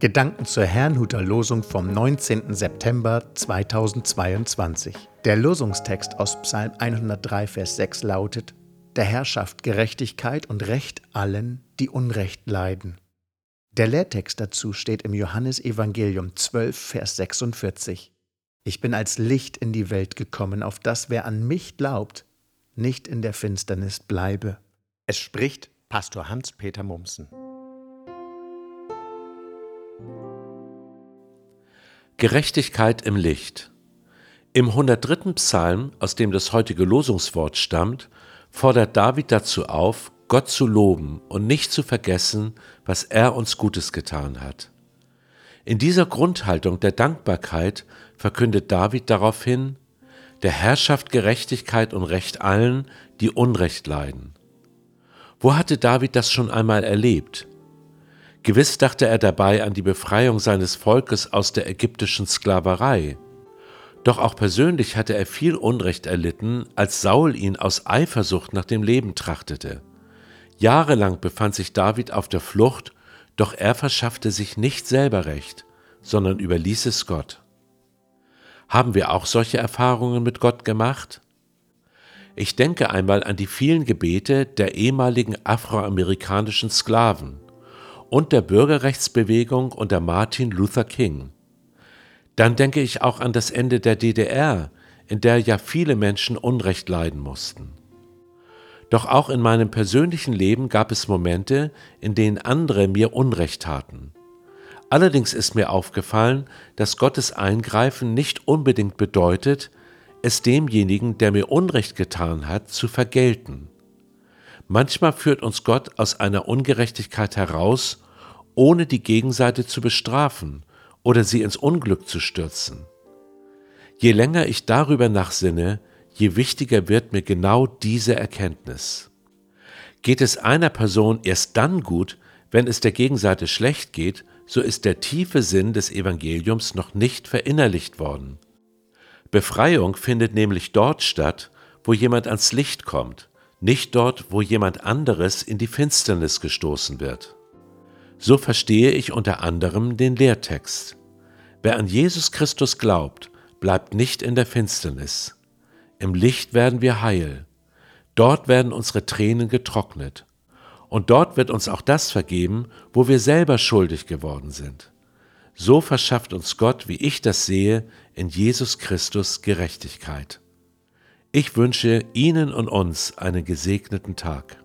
Gedanken zur Herrnhuter Losung vom 19. September 2022. Der Losungstext aus Psalm 103, Vers 6 lautet: Der Herr schafft Gerechtigkeit und Recht allen, die Unrecht leiden. Der Lehrtext dazu steht im Johannesevangelium 12, Vers 46. Ich bin als Licht in die Welt gekommen, auf das wer an mich glaubt, nicht in der Finsternis bleibe. Es spricht Pastor Hans-Peter Mumsen. Gerechtigkeit im Licht. Im 103. Psalm, aus dem das heutige Losungswort stammt, fordert David dazu auf, Gott zu loben und nicht zu vergessen, was er uns Gutes getan hat. In dieser Grundhaltung der Dankbarkeit verkündet David daraufhin, der Herrschaft Gerechtigkeit und Recht allen, die Unrecht leiden. Wo hatte David das schon einmal erlebt? Gewiss dachte er dabei an die Befreiung seines Volkes aus der ägyptischen Sklaverei. Doch auch persönlich hatte er viel Unrecht erlitten, als Saul ihn aus Eifersucht nach dem Leben trachtete. Jahrelang befand sich David auf der Flucht, doch er verschaffte sich nicht selber Recht, sondern überließ es Gott. Haben wir auch solche Erfahrungen mit Gott gemacht? Ich denke einmal an die vielen Gebete der ehemaligen afroamerikanischen Sklaven und der Bürgerrechtsbewegung unter Martin Luther King. Dann denke ich auch an das Ende der DDR, in der ja viele Menschen Unrecht leiden mussten. Doch auch in meinem persönlichen Leben gab es Momente, in denen andere mir Unrecht taten. Allerdings ist mir aufgefallen, dass Gottes Eingreifen nicht unbedingt bedeutet, es demjenigen, der mir Unrecht getan hat, zu vergelten. Manchmal führt uns Gott aus einer Ungerechtigkeit heraus, ohne die Gegenseite zu bestrafen oder sie ins Unglück zu stürzen. Je länger ich darüber nachsinne, je wichtiger wird mir genau diese Erkenntnis. Geht es einer Person erst dann gut, wenn es der Gegenseite schlecht geht, so ist der tiefe Sinn des Evangeliums noch nicht verinnerlicht worden. Befreiung findet nämlich dort statt, wo jemand ans Licht kommt, nicht dort, wo jemand anderes in die Finsternis gestoßen wird. So verstehe ich unter anderem den Lehrtext. Wer an Jesus Christus glaubt, bleibt nicht in der Finsternis. Im Licht werden wir heil. Dort werden unsere Tränen getrocknet. Und dort wird uns auch das vergeben, wo wir selber schuldig geworden sind. So verschafft uns Gott, wie ich das sehe, in Jesus Christus Gerechtigkeit. Ich wünsche Ihnen und uns einen gesegneten Tag.